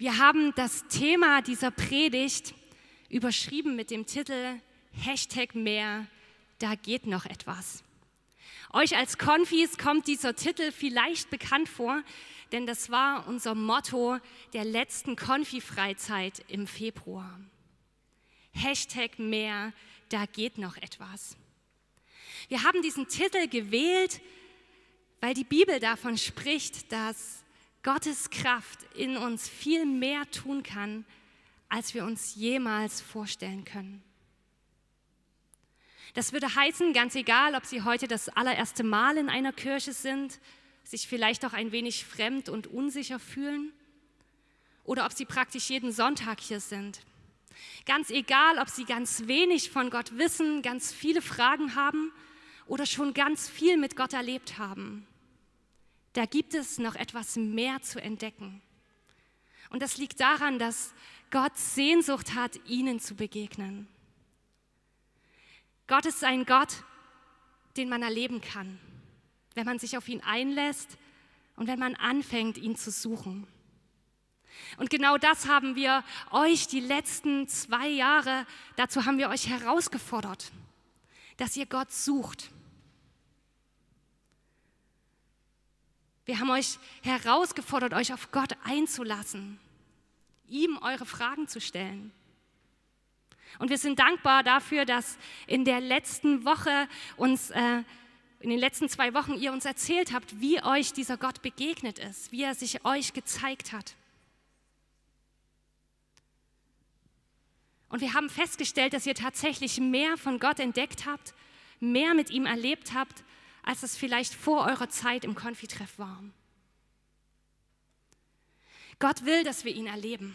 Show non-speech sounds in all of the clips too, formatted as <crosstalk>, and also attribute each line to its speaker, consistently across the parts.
Speaker 1: Wir haben das Thema dieser Predigt überschrieben mit dem Titel Hashtag mehr, da geht noch etwas. Euch als Konfis kommt dieser Titel vielleicht bekannt vor, denn das war unser Motto der letzten Konfi-Freizeit im Februar. Hashtag mehr, da geht noch etwas. Wir haben diesen Titel gewählt, weil die Bibel davon spricht, dass Gottes Kraft in uns viel mehr tun kann, als wir uns jemals vorstellen können. Das würde heißen, ganz egal, ob Sie heute das allererste Mal in einer Kirche sind, sich vielleicht auch ein wenig fremd und unsicher fühlen, oder ob Sie praktisch jeden Sonntag hier sind. Ganz egal, ob Sie ganz wenig von Gott wissen, ganz viele Fragen haben oder schon ganz viel mit Gott erlebt haben da gibt es noch etwas mehr zu entdecken. Und das liegt daran, dass Gott Sehnsucht hat, ihnen zu begegnen. Gott ist ein Gott, den man erleben kann, wenn man sich auf ihn einlässt und wenn man anfängt, ihn zu suchen. Und genau das haben wir euch die letzten zwei Jahre, dazu haben wir euch herausgefordert, dass ihr Gott sucht Wir haben euch herausgefordert, euch auf Gott einzulassen, ihm eure Fragen zu stellen. Und wir sind dankbar dafür, dass in der letzten Woche uns, äh, in den letzten zwei Wochen ihr uns erzählt habt, wie euch dieser Gott begegnet ist, wie er sich euch gezeigt hat. Und wir haben festgestellt, dass ihr tatsächlich mehr von Gott entdeckt habt, mehr mit ihm erlebt habt, als es vielleicht vor eurer Zeit im Konfitreff war. Gott will, dass wir ihn erleben.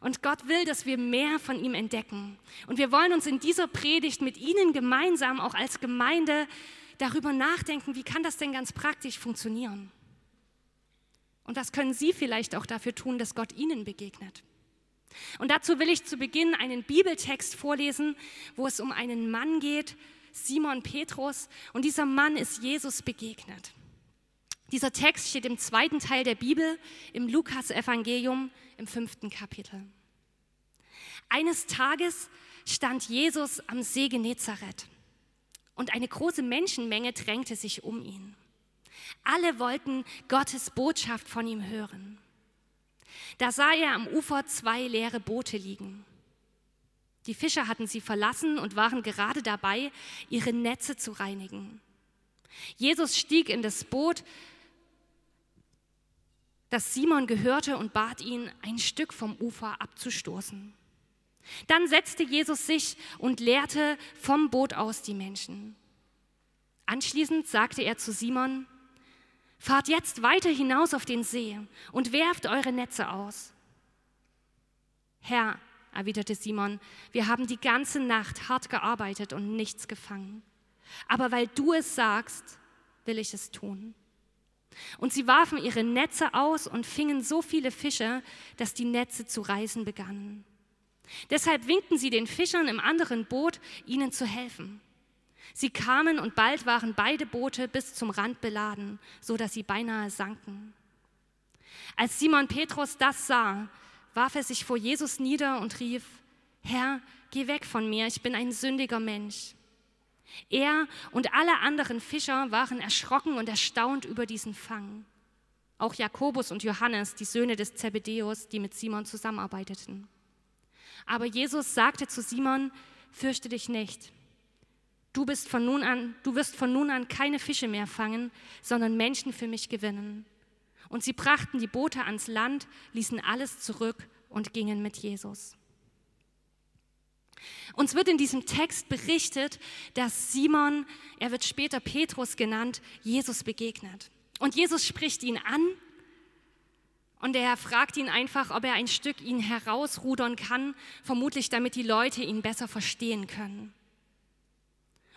Speaker 1: Und Gott will, dass wir mehr von ihm entdecken. Und wir wollen uns in dieser Predigt mit Ihnen gemeinsam, auch als Gemeinde, darüber nachdenken, wie kann das denn ganz praktisch funktionieren? Und was können Sie vielleicht auch dafür tun, dass Gott Ihnen begegnet? Und dazu will ich zu Beginn einen Bibeltext vorlesen, wo es um einen Mann geht, Simon Petrus, und dieser Mann ist Jesus begegnet. Dieser Text steht im zweiten Teil der Bibel, im Lukas-Evangelium, im fünften Kapitel. Eines Tages stand Jesus am See Genezareth und eine große Menschenmenge drängte sich um ihn. Alle wollten Gottes Botschaft von ihm hören. Da sah er am Ufer zwei leere Boote liegen. Die Fischer hatten sie verlassen und waren gerade dabei, ihre Netze zu reinigen. Jesus stieg in das Boot, das Simon gehörte, und bat ihn, ein Stück vom Ufer abzustoßen. Dann setzte Jesus sich und lehrte vom Boot aus die Menschen. Anschließend sagte er zu Simon, Fahrt jetzt weiter hinaus auf den See und werft eure Netze aus. Herr, erwiderte Simon, wir haben die ganze Nacht hart gearbeitet und nichts gefangen. Aber weil du es sagst, will ich es tun. Und sie warfen ihre Netze aus und fingen so viele Fische, dass die Netze zu reißen begannen. Deshalb winkten sie den Fischern im anderen Boot, ihnen zu helfen. Sie kamen und bald waren beide Boote bis zum Rand beladen, so dass sie beinahe sanken. Als Simon Petrus das sah, warf er sich vor Jesus nieder und rief, Herr, geh weg von mir, ich bin ein sündiger Mensch. Er und alle anderen Fischer waren erschrocken und erstaunt über diesen Fang. Auch Jakobus und Johannes, die Söhne des Zebedeus, die mit Simon zusammenarbeiteten. Aber Jesus sagte zu Simon, fürchte dich nicht. Du, bist von nun an, du wirst von nun an keine Fische mehr fangen, sondern Menschen für mich gewinnen. Und sie brachten die Boote ans Land, ließen alles zurück und gingen mit Jesus. Uns wird in diesem Text berichtet, dass Simon, er wird später Petrus genannt, Jesus begegnet. Und Jesus spricht ihn an und er fragt ihn einfach, ob er ein Stück ihn herausrudern kann, vermutlich damit die Leute ihn besser verstehen können.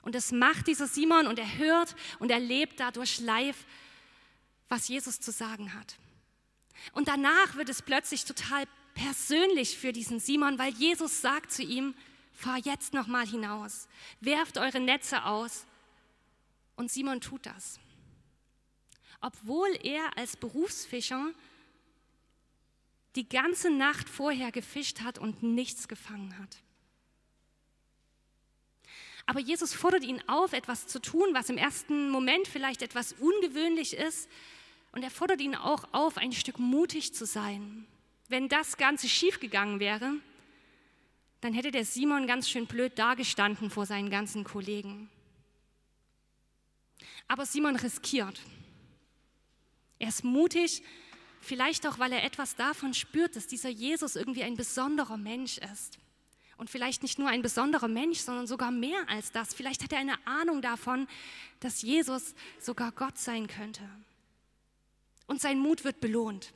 Speaker 1: Und das macht dieser Simon und er hört und erlebt dadurch live, was Jesus zu sagen hat. Und danach wird es plötzlich total persönlich für diesen Simon, weil Jesus sagt zu ihm, fahr jetzt noch mal hinaus, werft eure Netze aus. Und Simon tut das. Obwohl er als Berufsfischer die ganze Nacht vorher gefischt hat und nichts gefangen hat. Aber Jesus fordert ihn auf, etwas zu tun, was im ersten Moment vielleicht etwas ungewöhnlich ist. Und er fordert ihn auch auf, ein Stück mutig zu sein. Wenn das Ganze schiefgegangen wäre, dann hätte der Simon ganz schön blöd dagestanden vor seinen ganzen Kollegen. Aber Simon riskiert. Er ist mutig, vielleicht auch, weil er etwas davon spürt, dass dieser Jesus irgendwie ein besonderer Mensch ist. Und vielleicht nicht nur ein besonderer Mensch, sondern sogar mehr als das. Vielleicht hat er eine Ahnung davon, dass Jesus sogar Gott sein könnte. Und sein Mut wird belohnt.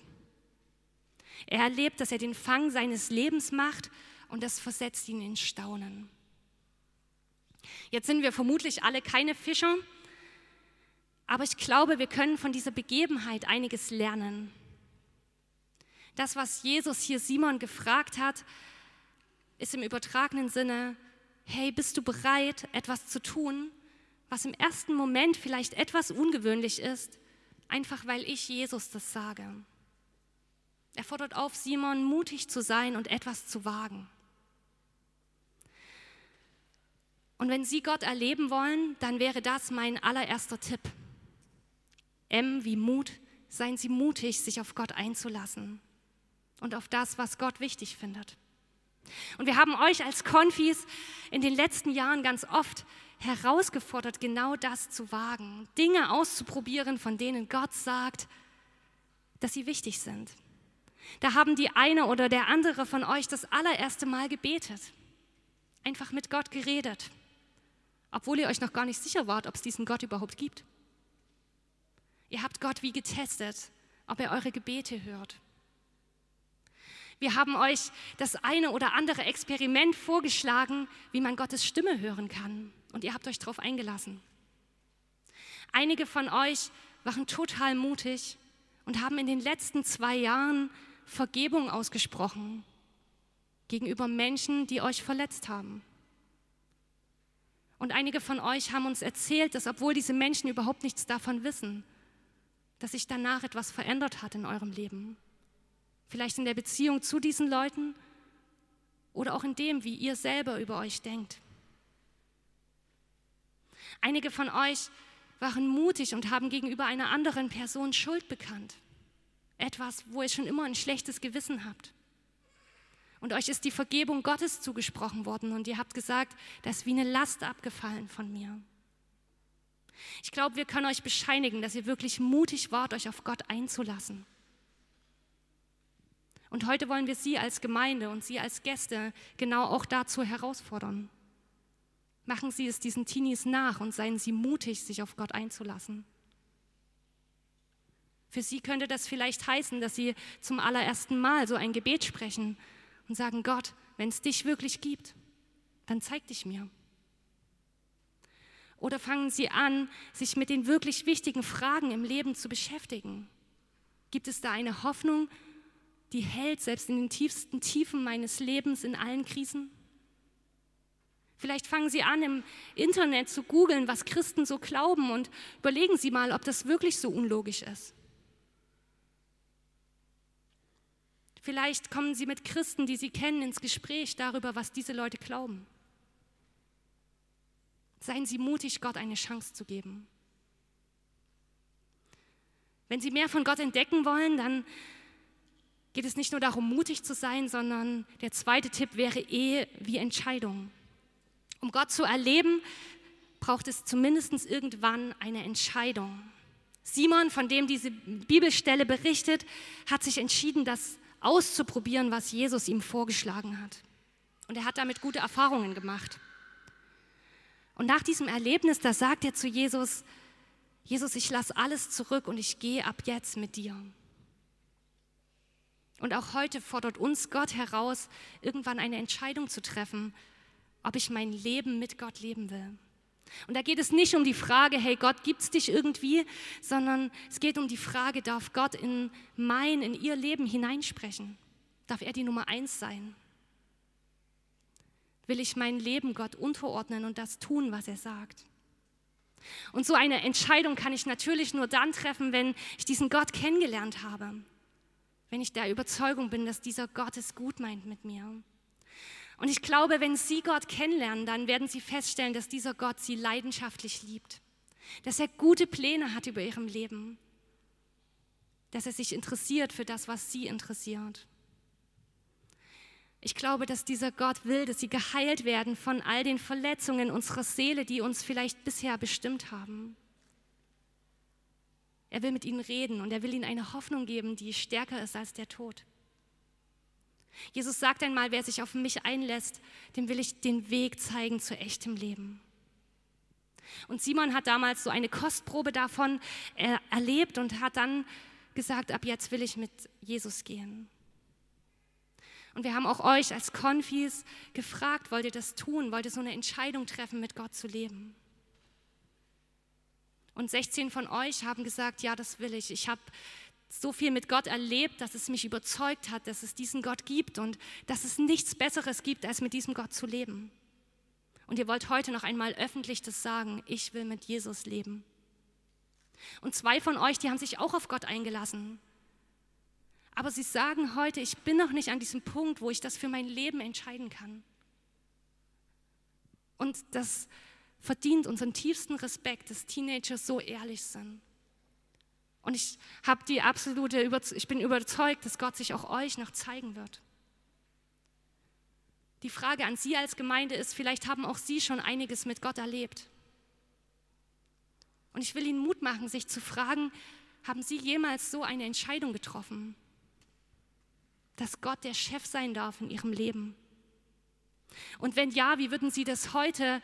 Speaker 1: Er erlebt, dass er den Fang seines Lebens macht und das versetzt ihn in Staunen. Jetzt sind wir vermutlich alle keine Fischer, aber ich glaube, wir können von dieser Begebenheit einiges lernen. Das, was Jesus hier Simon gefragt hat, ist im übertragenen Sinne, hey, bist du bereit, etwas zu tun, was im ersten Moment vielleicht etwas ungewöhnlich ist, einfach weil ich Jesus das sage. Er fordert auf, Simon mutig zu sein und etwas zu wagen. Und wenn Sie Gott erleben wollen, dann wäre das mein allererster Tipp. M wie Mut, seien Sie mutig, sich auf Gott einzulassen und auf das, was Gott wichtig findet. Und wir haben euch als Konfis in den letzten Jahren ganz oft herausgefordert, genau das zu wagen, Dinge auszuprobieren, von denen Gott sagt, dass sie wichtig sind. Da haben die eine oder der andere von euch das allererste Mal gebetet, einfach mit Gott geredet, obwohl ihr euch noch gar nicht sicher wart, ob es diesen Gott überhaupt gibt. Ihr habt Gott wie getestet, ob er eure Gebete hört. Wir haben euch das eine oder andere Experiment vorgeschlagen, wie man Gottes Stimme hören kann. Und ihr habt euch darauf eingelassen. Einige von euch waren total mutig und haben in den letzten zwei Jahren Vergebung ausgesprochen gegenüber Menschen, die euch verletzt haben. Und einige von euch haben uns erzählt, dass obwohl diese Menschen überhaupt nichts davon wissen, dass sich danach etwas verändert hat in eurem Leben. Vielleicht in der Beziehung zu diesen Leuten oder auch in dem, wie ihr selber über euch denkt. Einige von euch waren mutig und haben gegenüber einer anderen Person Schuld bekannt. Etwas, wo ihr schon immer ein schlechtes Gewissen habt. Und euch ist die Vergebung Gottes zugesprochen worden und ihr habt gesagt, das ist wie eine Last abgefallen von mir. Ich glaube, wir können euch bescheinigen, dass ihr wirklich mutig wart, euch auf Gott einzulassen. Und heute wollen wir Sie als Gemeinde und Sie als Gäste genau auch dazu herausfordern. Machen Sie es diesen Teenies nach und seien Sie mutig, sich auf Gott einzulassen. Für Sie könnte das vielleicht heißen, dass Sie zum allerersten Mal so ein Gebet sprechen und sagen, Gott, wenn es dich wirklich gibt, dann zeig dich mir. Oder fangen Sie an, sich mit den wirklich wichtigen Fragen im Leben zu beschäftigen. Gibt es da eine Hoffnung die hält, selbst in den tiefsten Tiefen meines Lebens, in allen Krisen? Vielleicht fangen Sie an, im Internet zu googeln, was Christen so glauben und überlegen Sie mal, ob das wirklich so unlogisch ist. Vielleicht kommen Sie mit Christen, die Sie kennen, ins Gespräch darüber, was diese Leute glauben. Seien Sie mutig, Gott eine Chance zu geben. Wenn Sie mehr von Gott entdecken wollen, dann geht es nicht nur darum, mutig zu sein, sondern der zweite Tipp wäre Ehe wie Entscheidung. Um Gott zu erleben, braucht es zumindest irgendwann eine Entscheidung. Simon, von dem diese Bibelstelle berichtet, hat sich entschieden, das auszuprobieren, was Jesus ihm vorgeschlagen hat. Und er hat damit gute Erfahrungen gemacht. Und nach diesem Erlebnis, da sagt er zu Jesus, Jesus, ich lasse alles zurück und ich gehe ab jetzt mit dir. Und auch heute fordert uns Gott heraus, irgendwann eine Entscheidung zu treffen, ob ich mein Leben mit Gott leben will. Und da geht es nicht um die Frage, hey Gott, gibt es dich irgendwie, sondern es geht um die Frage, darf Gott in mein, in ihr Leben hineinsprechen? Darf er die Nummer eins sein? Will ich mein Leben Gott unterordnen und das tun, was er sagt? Und so eine Entscheidung kann ich natürlich nur dann treffen, wenn ich diesen Gott kennengelernt habe wenn ich der Überzeugung bin, dass dieser Gott es gut meint mit mir. Und ich glaube, wenn Sie Gott kennenlernen, dann werden Sie feststellen, dass dieser Gott Sie leidenschaftlich liebt, dass er gute Pläne hat über Ihrem Leben, dass er sich interessiert für das, was Sie interessiert. Ich glaube, dass dieser Gott will, dass Sie geheilt werden von all den Verletzungen unserer Seele, die uns vielleicht bisher bestimmt haben. Er will mit ihnen reden und er will ihnen eine Hoffnung geben, die stärker ist als der Tod. Jesus sagt einmal, wer sich auf mich einlässt, dem will ich den Weg zeigen zu echtem Leben. Und Simon hat damals so eine Kostprobe davon erlebt und hat dann gesagt, ab jetzt will ich mit Jesus gehen. Und wir haben auch euch als Konfis gefragt, wollt ihr das tun? Wollt ihr so eine Entscheidung treffen, mit Gott zu leben? Und 16 von euch haben gesagt, ja, das will ich. Ich habe so viel mit Gott erlebt, dass es mich überzeugt hat, dass es diesen Gott gibt und dass es nichts Besseres gibt, als mit diesem Gott zu leben. Und ihr wollt heute noch einmal öffentlich das sagen, ich will mit Jesus leben. Und zwei von euch, die haben sich auch auf Gott eingelassen. Aber sie sagen heute, ich bin noch nicht an diesem Punkt, wo ich das für mein Leben entscheiden kann. Und das verdient unseren tiefsten Respekt, dass Teenager so ehrlich sind. Und ich habe die absolute, ich bin überzeugt, dass Gott sich auch euch noch zeigen wird. Die Frage an Sie als Gemeinde ist, vielleicht haben auch Sie schon einiges mit Gott erlebt. Und ich will Ihnen Mut machen, sich zu fragen, haben Sie jemals so eine Entscheidung getroffen, dass Gott der Chef sein darf in Ihrem Leben? Und wenn ja, wie würden Sie das heute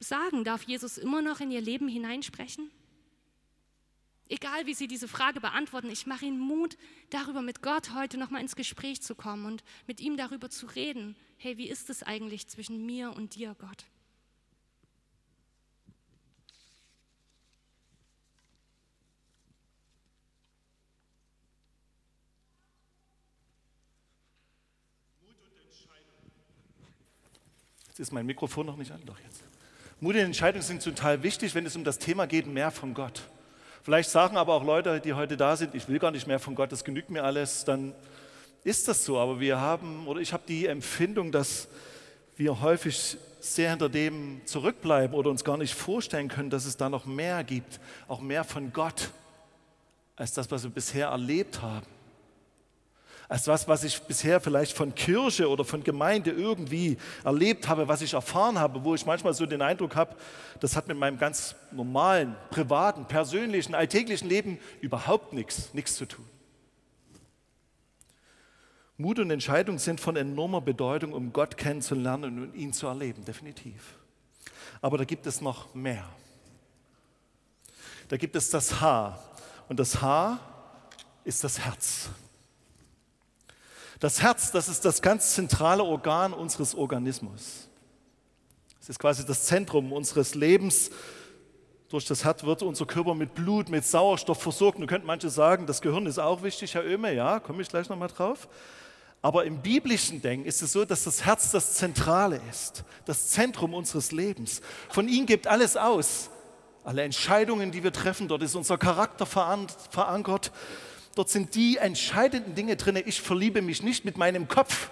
Speaker 1: sagen? Darf Jesus immer noch in ihr Leben hineinsprechen? Egal, wie Sie diese Frage beantworten, ich mache Ihnen Mut, darüber mit Gott heute nochmal ins Gespräch zu kommen und mit ihm darüber zu reden. Hey, wie ist es eigentlich zwischen mir und dir, Gott?
Speaker 2: Jetzt ist mein Mikrofon noch nicht an, doch jetzt. Mutige Entscheidungen sind total wichtig, wenn es um das Thema geht, mehr von Gott. Vielleicht sagen aber auch Leute, die heute da sind, ich will gar nicht mehr von Gott, das genügt mir alles, dann ist das so. Aber wir haben, oder ich habe die Empfindung, dass wir häufig sehr hinter dem zurückbleiben oder uns gar nicht vorstellen können, dass es da noch mehr gibt, auch mehr von Gott, als das, was wir bisher erlebt haben als was, was ich bisher vielleicht von Kirche oder von Gemeinde irgendwie erlebt habe, was ich erfahren habe, wo ich manchmal so den Eindruck habe, das hat mit meinem ganz normalen, privaten, persönlichen, alltäglichen Leben überhaupt nichts, nichts zu tun. Mut und Entscheidung sind von enormer Bedeutung, um Gott kennenzulernen und ihn zu erleben, definitiv. Aber da gibt es noch mehr. Da gibt es das Haar. Und das Haar ist das Herz. Das Herz, das ist das ganz zentrale Organ unseres Organismus. Es ist quasi das Zentrum unseres Lebens. Durch das Herz wird unser Körper mit Blut, mit Sauerstoff versorgt. Nun könnten manche sagen, das Gehirn ist auch wichtig, Herr Öme, ja, komme ich gleich nochmal drauf. Aber im biblischen Denken ist es so, dass das Herz das Zentrale ist, das Zentrum unseres Lebens. Von ihm gibt alles aus. Alle Entscheidungen, die wir treffen, dort ist unser Charakter verankert. Dort sind die entscheidenden Dinge drin. Ich verliebe mich nicht mit meinem Kopf,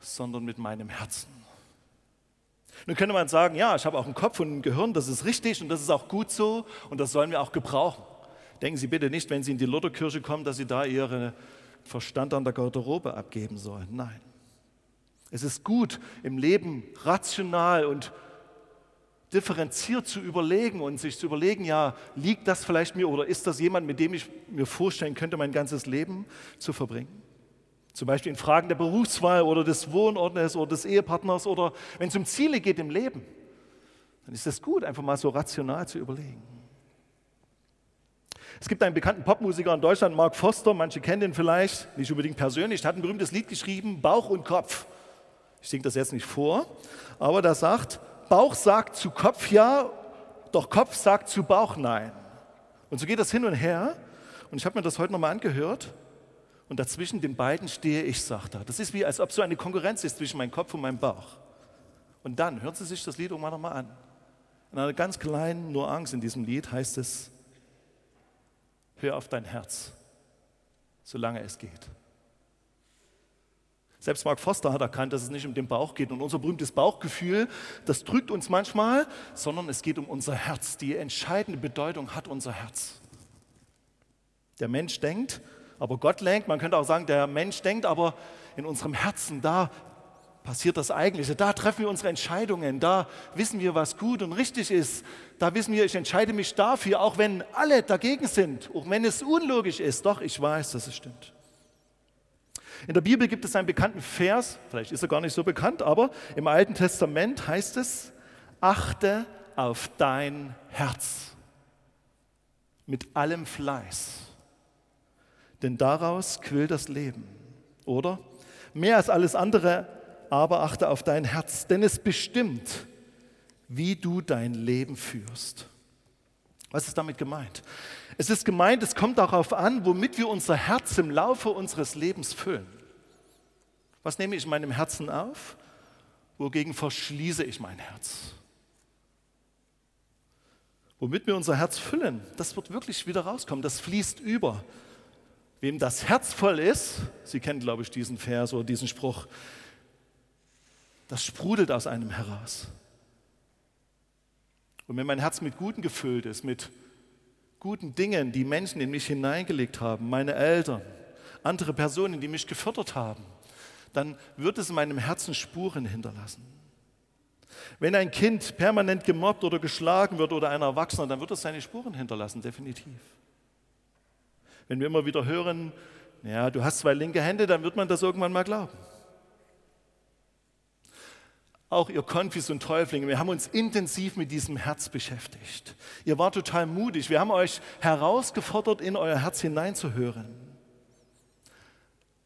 Speaker 2: sondern mit meinem Herzen. Nun könnte man sagen, ja, ich habe auch einen Kopf und ein Gehirn, das ist richtig und das ist auch gut so und das sollen wir auch gebrauchen. Denken Sie bitte nicht, wenn Sie in die Lutherkirche kommen, dass Sie da Ihren Verstand an der Garderobe abgeben sollen. Nein. Es ist gut, im Leben rational und differenziert zu überlegen und sich zu überlegen, ja, liegt das vielleicht mir oder ist das jemand, mit dem ich mir vorstellen könnte, mein ganzes Leben zu verbringen? Zum Beispiel in Fragen der Berufswahl oder des Wohnortes oder des Ehepartners oder wenn es um Ziele geht im Leben, dann ist es gut, einfach mal so rational zu überlegen. Es gibt einen bekannten Popmusiker in Deutschland, Mark Foster, manche kennen den vielleicht, nicht unbedingt persönlich, der hat ein berühmtes Lied geschrieben, Bauch und Kopf. Ich singe das jetzt nicht vor, aber der sagt, Bauch sagt zu Kopf ja, doch Kopf sagt zu Bauch nein. Und so geht das hin und her. Und ich habe mir das heute nochmal angehört. Und dazwischen den beiden stehe ich, sagt er. Das ist wie, als ob so eine Konkurrenz ist zwischen meinem Kopf und meinem Bauch. Und dann, hören Sie sich das Lied irgendwann nochmal an. In einer ganz kleinen Nuance in diesem Lied heißt es, hör auf dein Herz. solange es geht. Selbst Mark Foster hat erkannt, dass es nicht um den Bauch geht. Und unser berühmtes Bauchgefühl, das drückt uns manchmal, sondern es geht um unser Herz. Die entscheidende Bedeutung hat unser Herz. Der Mensch denkt, aber Gott lenkt. Man könnte auch sagen, der Mensch denkt, aber in unserem Herzen, da passiert das Eigentliche. Da treffen wir unsere Entscheidungen. Da wissen wir, was gut und richtig ist. Da wissen wir, ich entscheide mich dafür, auch wenn alle dagegen sind, auch wenn es unlogisch ist. Doch, ich weiß, dass es stimmt. In der Bibel gibt es einen bekannten Vers, vielleicht ist er gar nicht so bekannt, aber im Alten Testament heißt es, achte auf dein Herz mit allem Fleiß, denn daraus quillt das Leben. Oder mehr als alles andere, aber achte auf dein Herz, denn es bestimmt, wie du dein Leben führst. Was ist damit gemeint? Es ist gemeint, es kommt darauf an, womit wir unser Herz im Laufe unseres Lebens füllen. Was nehme ich in meinem Herzen auf? Wogegen verschließe ich mein Herz? Womit wir unser Herz füllen, das wird wirklich wieder rauskommen, das fließt über. Wem das Herz voll ist, Sie kennen, glaube ich, diesen Vers oder diesen Spruch, das sprudelt aus einem heraus. Und wenn mein Herz mit Guten gefüllt ist, mit guten Dingen, die Menschen in mich hineingelegt haben, meine Eltern, andere Personen, die mich gefördert haben, dann wird es in meinem Herzen Spuren hinterlassen. Wenn ein Kind permanent gemobbt oder geschlagen wird oder ein Erwachsener, dann wird es seine Spuren hinterlassen, definitiv. Wenn wir immer wieder hören, ja, du hast zwei linke Hände, dann wird man das irgendwann mal glauben. Auch ihr Konfis und Täuflinge, wir haben uns intensiv mit diesem Herz beschäftigt. Ihr wart total mutig. Wir haben euch herausgefordert, in euer Herz hineinzuhören.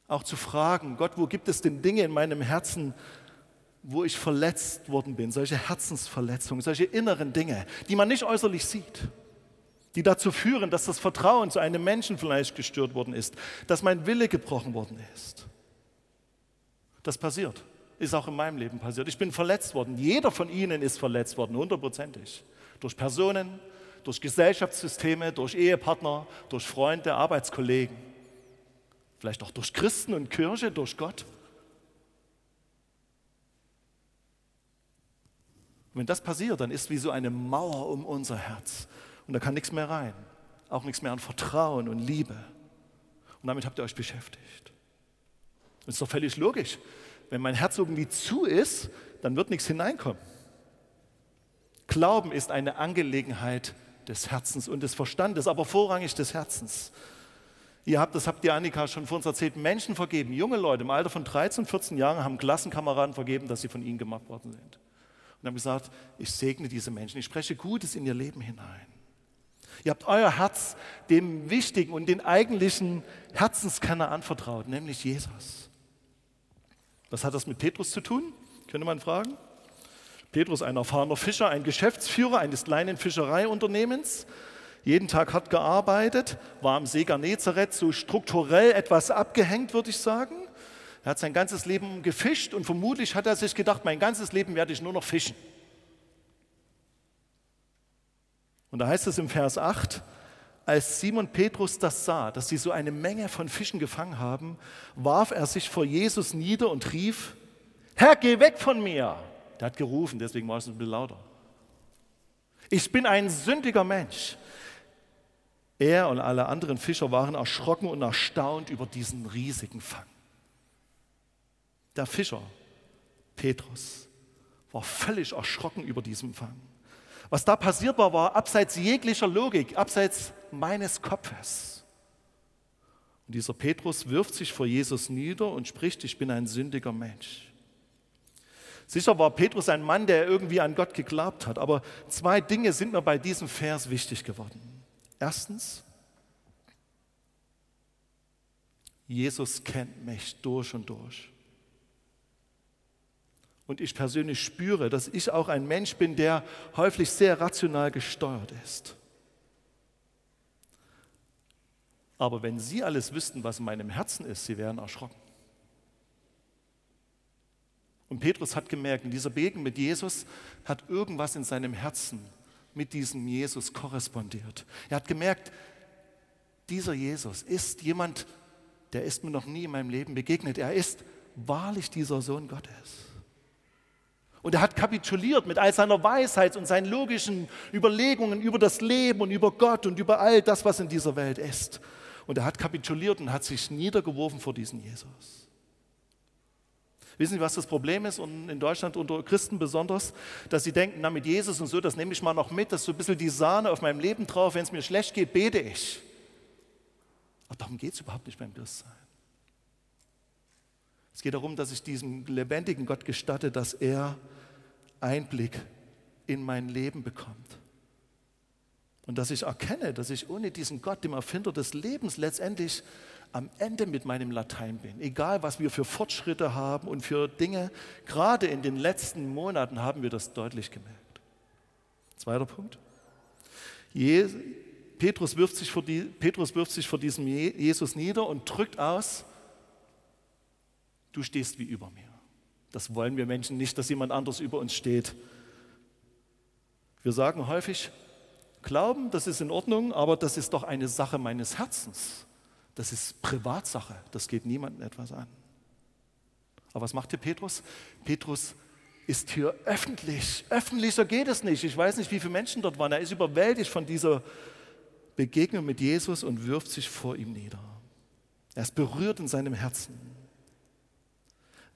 Speaker 2: Auch zu fragen, Gott, wo gibt es denn Dinge in meinem Herzen, wo ich verletzt worden bin? Solche Herzensverletzungen, solche inneren Dinge, die man nicht äußerlich sieht, die dazu führen, dass das Vertrauen zu einem Menschen vielleicht gestört worden ist, dass mein Wille gebrochen worden ist. Das passiert ist auch in meinem Leben passiert. Ich bin verletzt worden. Jeder von Ihnen ist verletzt worden, hundertprozentig. Durch Personen, durch Gesellschaftssysteme, durch Ehepartner, durch Freunde, Arbeitskollegen. Vielleicht auch durch Christen und Kirche, durch Gott. Wenn das passiert, dann ist wie so eine Mauer um unser Herz. Und da kann nichts mehr rein. Auch nichts mehr an Vertrauen und Liebe. Und damit habt ihr euch beschäftigt. Das ist doch völlig logisch. Wenn mein Herz irgendwie zu ist, dann wird nichts hineinkommen. Glauben ist eine Angelegenheit des Herzens und des Verstandes, aber vorrangig des Herzens. Ihr habt, das habt ihr Annika schon vor uns erzählt, Menschen vergeben. Junge Leute im Alter von 13, 14 Jahren haben Klassenkameraden vergeben, dass sie von ihnen gemacht worden sind. Und haben gesagt, ich segne diese Menschen, ich spreche Gutes in ihr Leben hinein. Ihr habt euer Herz dem wichtigen und den eigentlichen Herzenskenner anvertraut, nämlich Jesus. Was hat das mit Petrus zu tun? Könnte man fragen. Petrus, ein erfahrener Fischer, ein Geschäftsführer eines kleinen Fischereiunternehmens, jeden Tag hart gearbeitet, war am See Genezareth so strukturell etwas abgehängt, würde ich sagen. Er hat sein ganzes Leben gefischt und vermutlich hat er sich gedacht, mein ganzes Leben werde ich nur noch fischen. Und da heißt es im Vers 8, als Simon Petrus das sah, dass sie so eine Menge von Fischen gefangen haben, warf er sich vor Jesus nieder und rief, Herr, geh weg von mir. Der hat gerufen, deswegen war es ein bisschen lauter. Ich bin ein sündiger Mensch. Er und alle anderen Fischer waren erschrocken und erstaunt über diesen riesigen Fang. Der Fischer, Petrus, war völlig erschrocken über diesen Fang. Was da passiert war, war abseits jeglicher Logik, abseits meines Kopfes. Und dieser Petrus wirft sich vor Jesus nieder und spricht, ich bin ein sündiger Mensch. Sicher war Petrus ein Mann, der irgendwie an Gott geglaubt hat, aber zwei Dinge sind mir bei diesem Vers wichtig geworden. Erstens, Jesus kennt mich durch und durch. Und ich persönlich spüre, dass ich auch ein Mensch bin, der häufig sehr rational gesteuert ist. Aber wenn Sie alles wüssten, was in meinem Herzen ist, Sie wären erschrocken. Und Petrus hat gemerkt, in dieser Begegnung mit Jesus hat irgendwas in seinem Herzen mit diesem Jesus korrespondiert. Er hat gemerkt, dieser Jesus ist jemand, der ist mir noch nie in meinem Leben begegnet. Er ist wahrlich dieser Sohn Gottes. Und er hat kapituliert mit all seiner Weisheit und seinen logischen Überlegungen über das Leben und über Gott und über all das, was in dieser Welt ist. Und er hat kapituliert und hat sich niedergeworfen vor diesen Jesus. Wissen Sie, was das Problem ist und in Deutschland unter Christen besonders, dass sie denken, na mit Jesus und so, das nehme ich mal noch mit, das ist so ein bisschen die Sahne auf meinem Leben drauf, wenn es mir schlecht geht, bete ich. Aber darum geht es überhaupt nicht beim Christsein. Es geht darum, dass ich diesem lebendigen Gott gestatte, dass er Einblick in mein Leben bekommt. Und dass ich erkenne, dass ich ohne diesen Gott, dem Erfinder des Lebens, letztendlich am Ende mit meinem Latein bin. Egal, was wir für Fortschritte haben und für Dinge, gerade in den letzten Monaten haben wir das deutlich gemerkt. Zweiter Punkt. Petrus wirft, sich vor die, Petrus wirft sich vor diesem Jesus nieder und drückt aus, du stehst wie über mir. Das wollen wir Menschen nicht, dass jemand anders über uns steht. Wir sagen häufig, Glauben, das ist in Ordnung, aber das ist doch eine Sache meines Herzens. Das ist Privatsache, das geht niemandem etwas an. Aber was macht hier Petrus? Petrus ist hier öffentlich. Öffentlicher geht es nicht. Ich weiß nicht, wie viele Menschen dort waren. Er ist überwältigt von dieser Begegnung mit Jesus und wirft sich vor ihm nieder. Er ist berührt in seinem Herzen.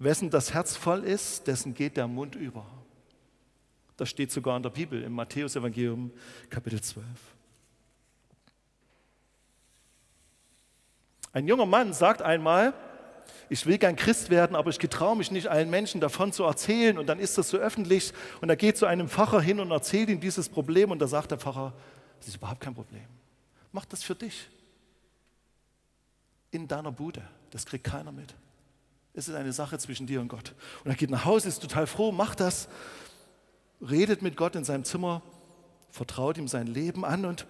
Speaker 2: Wessen das Herz voll ist, dessen geht der Mund über. Das steht sogar in der Bibel, im Matthäus-Evangelium, Kapitel 12. Ein junger Mann sagt einmal, ich will gern Christ werden, aber ich getraue mich nicht, allen Menschen davon zu erzählen. Und dann ist das so öffentlich. Und er geht zu einem Pfarrer hin und erzählt ihm dieses Problem. Und da sagt der Pfarrer, das ist überhaupt kein Problem. Mach das für dich. In deiner Bude. Das kriegt keiner mit. Es ist eine Sache zwischen dir und Gott. Und er geht nach Hause, ist total froh, macht das, redet mit Gott in seinem Zimmer, vertraut ihm sein Leben an und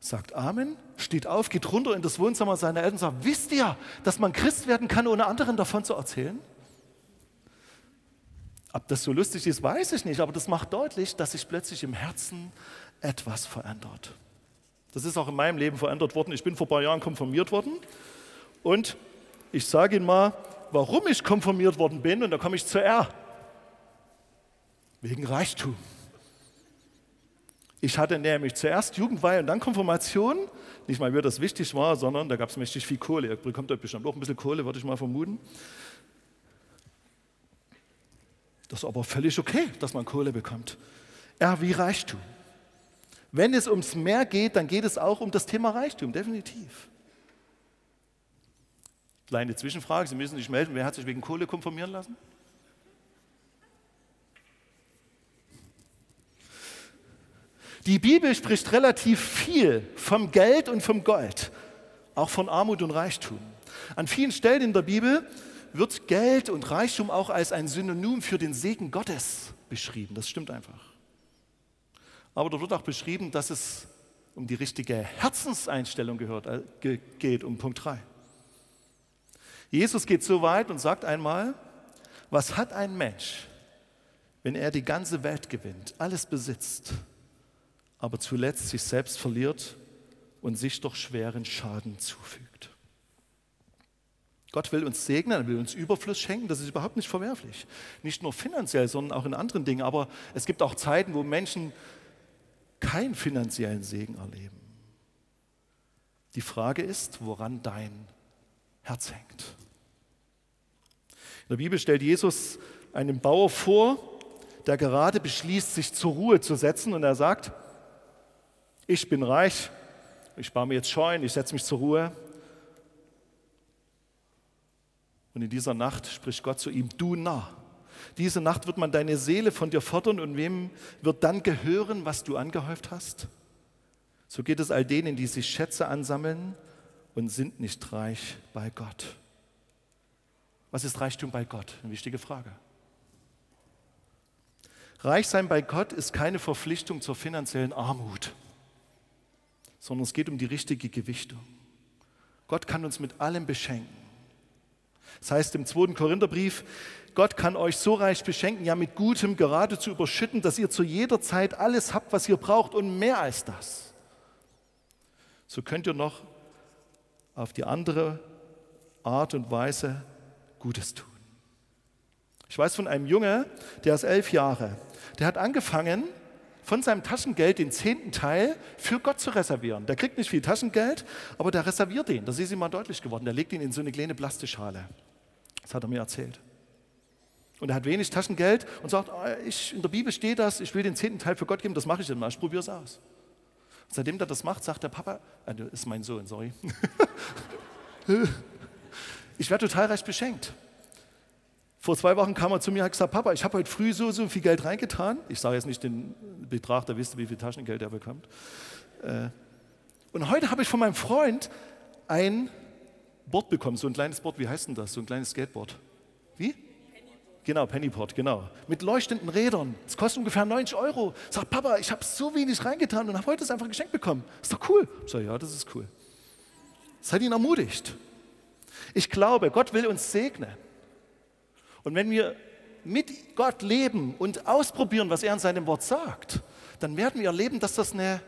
Speaker 2: sagt Amen, steht auf, geht runter in das Wohnzimmer seiner Eltern und sagt, wisst ihr, dass man Christ werden kann, ohne anderen davon zu erzählen? Ob das so lustig ist, weiß ich nicht, aber das macht deutlich, dass sich plötzlich im Herzen etwas verändert. Das ist auch in meinem Leben verändert worden. Ich bin vor ein paar Jahren konfirmiert worden und ich sage Ihnen mal, warum ich konfirmiert worden bin, und da komme ich zu R. Wegen Reichtum. Ich hatte nämlich zuerst Jugendweihe und dann Konfirmation. Nicht mal, mir das wichtig war, sondern da gab es mächtig viel Kohle. Ihr bekommt euch bestimmt auch ein bisschen Kohle, würde ich mal vermuten. Das ist aber völlig okay, dass man Kohle bekommt. R wie Reichtum. Wenn es ums Mehr geht, dann geht es auch um das Thema Reichtum, definitiv. Kleine Zwischenfrage, Sie müssen sich melden, wer hat sich wegen Kohle konfirmieren lassen? Die Bibel spricht relativ viel vom Geld und vom Gold, auch von Armut und Reichtum. An vielen Stellen in der Bibel wird Geld und Reichtum auch als ein Synonym für den Segen Gottes beschrieben. Das stimmt einfach. Aber dort wird auch beschrieben, dass es um die richtige Herzenseinstellung gehört, äh, geht, um Punkt 3. Jesus geht so weit und sagt einmal, was hat ein Mensch, wenn er die ganze Welt gewinnt, alles besitzt, aber zuletzt sich selbst verliert und sich doch schweren Schaden zufügt? Gott will uns segnen, er will uns Überfluss schenken, das ist überhaupt nicht verwerflich. Nicht nur finanziell, sondern auch in anderen Dingen. Aber es gibt auch Zeiten, wo Menschen keinen finanziellen Segen erleben. Die Frage ist, woran dein Herz hängt. In der Bibel stellt Jesus einen Bauer vor, der gerade beschließt, sich zur Ruhe zu setzen und er sagt, ich bin reich, ich baue mir jetzt Scheunen, ich setze mich zur Ruhe. Und in dieser Nacht spricht Gott zu ihm, du nah. Diese Nacht wird man deine Seele von dir fordern und wem wird dann gehören, was du angehäuft hast? So geht es all denen, die sich Schätze ansammeln und sind nicht reich bei Gott. Was ist Reichtum bei Gott? Eine wichtige Frage. Reich sein bei Gott ist keine Verpflichtung zur finanziellen Armut, sondern es geht um die richtige Gewichtung. Gott kann uns mit allem beschenken. Das heißt im zweiten Korintherbrief, Gott kann euch so reich beschenken, ja mit Gutem geradezu überschütten, dass ihr zu jeder Zeit alles habt, was ihr braucht und mehr als das. So könnt ihr noch auf die andere Art und Weise Gutes tun. Ich weiß von einem Junge, der ist elf Jahre, der hat angefangen, von seinem Taschengeld den zehnten Teil für Gott zu reservieren. Der kriegt nicht viel Taschengeld, aber der reserviert den. Das ist ihm mal deutlich geworden. Der legt ihn in so eine kleine Plastikschale. Das hat er mir erzählt. Und er hat wenig Taschengeld und sagt, ah, ich, in der Bibel steht das, ich will den zehnten Teil für Gott geben, das mache ich dann mal, ich probiere es aus. Seitdem er das macht, sagt der Papa, äh, das ist mein Sohn, sorry. <laughs> ich werde total recht beschenkt. Vor zwei Wochen kam er zu mir und hat gesagt, Papa, ich habe heute früh so, so viel Geld reingetan. Ich sage jetzt nicht den Betrag, da wisst ihr, wie viel Taschengeld er bekommt. Äh, und heute habe ich von meinem Freund ein Board bekommen, so ein kleines Board, wie heißt denn das? So ein kleines Skateboard. Wie? Genau, Pennyport, genau. Mit leuchtenden Rädern. Das kostet ungefähr 90 Euro. Sagt Papa, ich habe so wenig reingetan und habe heute das einfach geschenkt bekommen. Ist doch cool. Ich sage, ja, das ist cool. Das hat ihn ermutigt. Ich glaube, Gott will uns segnen. Und wenn wir mit Gott leben und ausprobieren, was er in seinem Wort sagt, dann werden wir erleben, dass das eine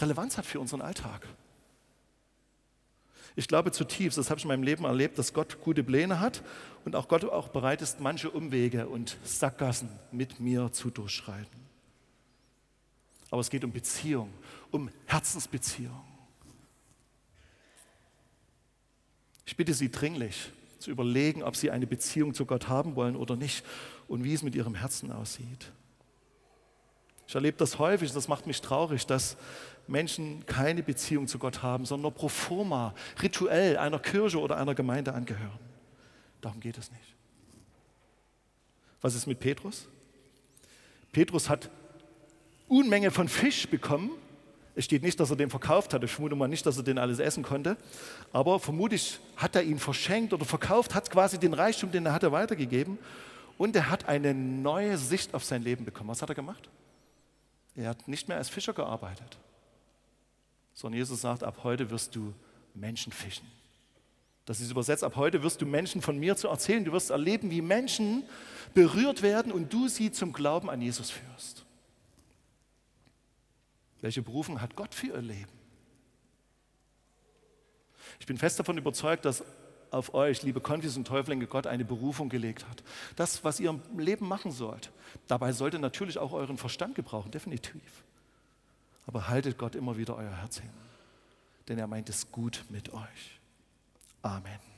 Speaker 2: Relevanz hat für unseren Alltag. Ich glaube zutiefst, das habe ich in meinem Leben erlebt, dass Gott gute Pläne hat und auch Gott auch bereit ist, manche Umwege und Sackgassen mit mir zu durchschreiten. Aber es geht um Beziehung, um Herzensbeziehung. Ich bitte Sie dringlich zu überlegen, ob Sie eine Beziehung zu Gott haben wollen oder nicht und wie es mit Ihrem Herzen aussieht. Ich erlebe das häufig, das macht mich traurig, dass Menschen keine Beziehung zu Gott haben, sondern pro forma, rituell einer Kirche oder einer Gemeinde angehören. Darum geht es nicht. Was ist mit Petrus? Petrus hat Unmenge von Fisch bekommen. Es steht nicht, dass er den verkauft hat. Ich vermute mal nicht, dass er den alles essen konnte. Aber vermutlich hat er ihn verschenkt oder verkauft, hat quasi den Reichtum, den er hatte, weitergegeben. Und er hat eine neue Sicht auf sein Leben bekommen. Was hat er gemacht? Er hat nicht mehr als Fischer gearbeitet sondern Jesus sagt, ab heute wirst du Menschen fischen. Das ist übersetzt, ab heute wirst du Menschen von mir zu erzählen. Du wirst erleben, wie Menschen berührt werden und du sie zum Glauben an Jesus führst. Welche Berufung hat Gott für ihr Leben? Ich bin fest davon überzeugt, dass auf euch, liebe Konfis und Täuflinge, Gott eine Berufung gelegt hat. Das, was ihr im Leben machen sollt. Dabei sollte natürlich auch euren Verstand gebrauchen, definitiv. Aber haltet Gott immer wieder euer Herz hin, denn er meint es gut mit euch. Amen.